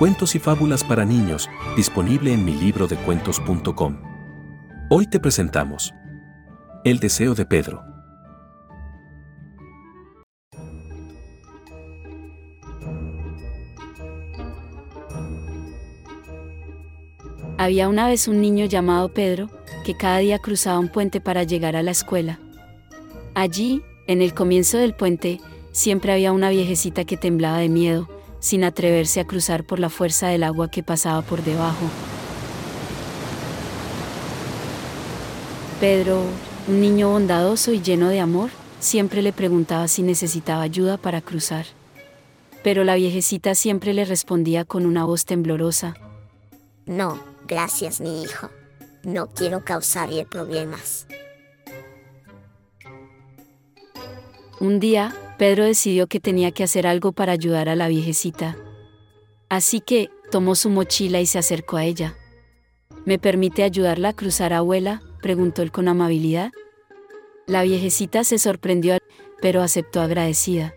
Cuentos y fábulas para niños, disponible en mi libro de cuentos.com. Hoy te presentamos El deseo de Pedro. Había una vez un niño llamado Pedro que cada día cruzaba un puente para llegar a la escuela. Allí, en el comienzo del puente, siempre había una viejecita que temblaba de miedo, sin atreverse a cruzar por la fuerza del agua que pasaba por debajo. Pedro, un niño bondadoso y lleno de amor, siempre le preguntaba si necesitaba ayuda para cruzar. Pero la viejecita siempre le respondía con una voz temblorosa. No, gracias mi hijo. No quiero causarle problemas. Un día, Pedro decidió que tenía que hacer algo para ayudar a la viejecita. Así que, tomó su mochila y se acercó a ella. ¿Me permite ayudarla a cruzar, abuela? preguntó él con amabilidad. La viejecita se sorprendió, pero aceptó agradecida.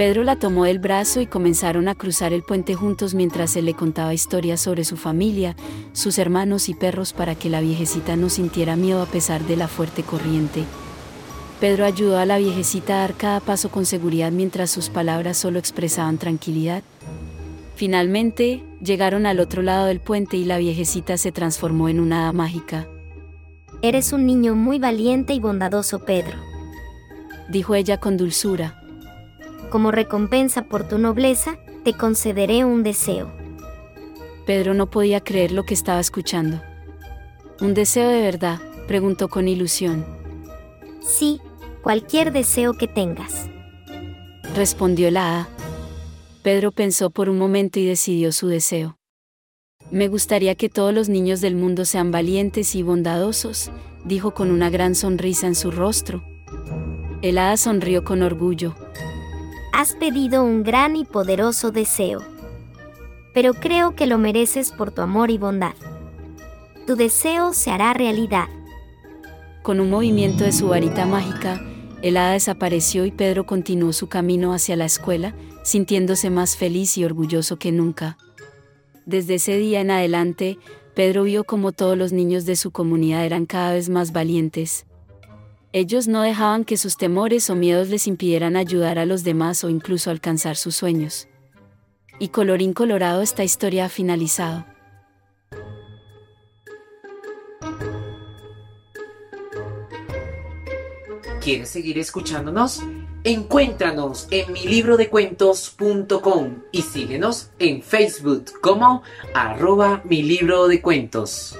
Pedro la tomó del brazo y comenzaron a cruzar el puente juntos mientras él le contaba historias sobre su familia, sus hermanos y perros para que la viejecita no sintiera miedo a pesar de la fuerte corriente. Pedro ayudó a la viejecita a dar cada paso con seguridad mientras sus palabras solo expresaban tranquilidad. Finalmente, llegaron al otro lado del puente y la viejecita se transformó en una hada mágica. Eres un niño muy valiente y bondadoso, Pedro, dijo ella con dulzura. Como recompensa por tu nobleza, te concederé un deseo. Pedro no podía creer lo que estaba escuchando. ¿Un deseo de verdad? preguntó con ilusión. Sí, cualquier deseo que tengas. Respondió la hada. Pedro pensó por un momento y decidió su deseo. Me gustaría que todos los niños del mundo sean valientes y bondadosos, dijo con una gran sonrisa en su rostro. El hada sonrió con orgullo. Has pedido un gran y poderoso deseo, pero creo que lo mereces por tu amor y bondad. Tu deseo se hará realidad. Con un movimiento de su varita mágica, el hada desapareció y Pedro continuó su camino hacia la escuela, sintiéndose más feliz y orgulloso que nunca. Desde ese día en adelante, Pedro vio como todos los niños de su comunidad eran cada vez más valientes. Ellos no dejaban que sus temores o miedos les impidieran ayudar a los demás o incluso alcanzar sus sueños. Y colorín colorado esta historia ha finalizado. ¿Quieres seguir escuchándonos? Encuéntranos en mi libro de cuentos.com y síguenos en Facebook como arroba mi libro de cuentos.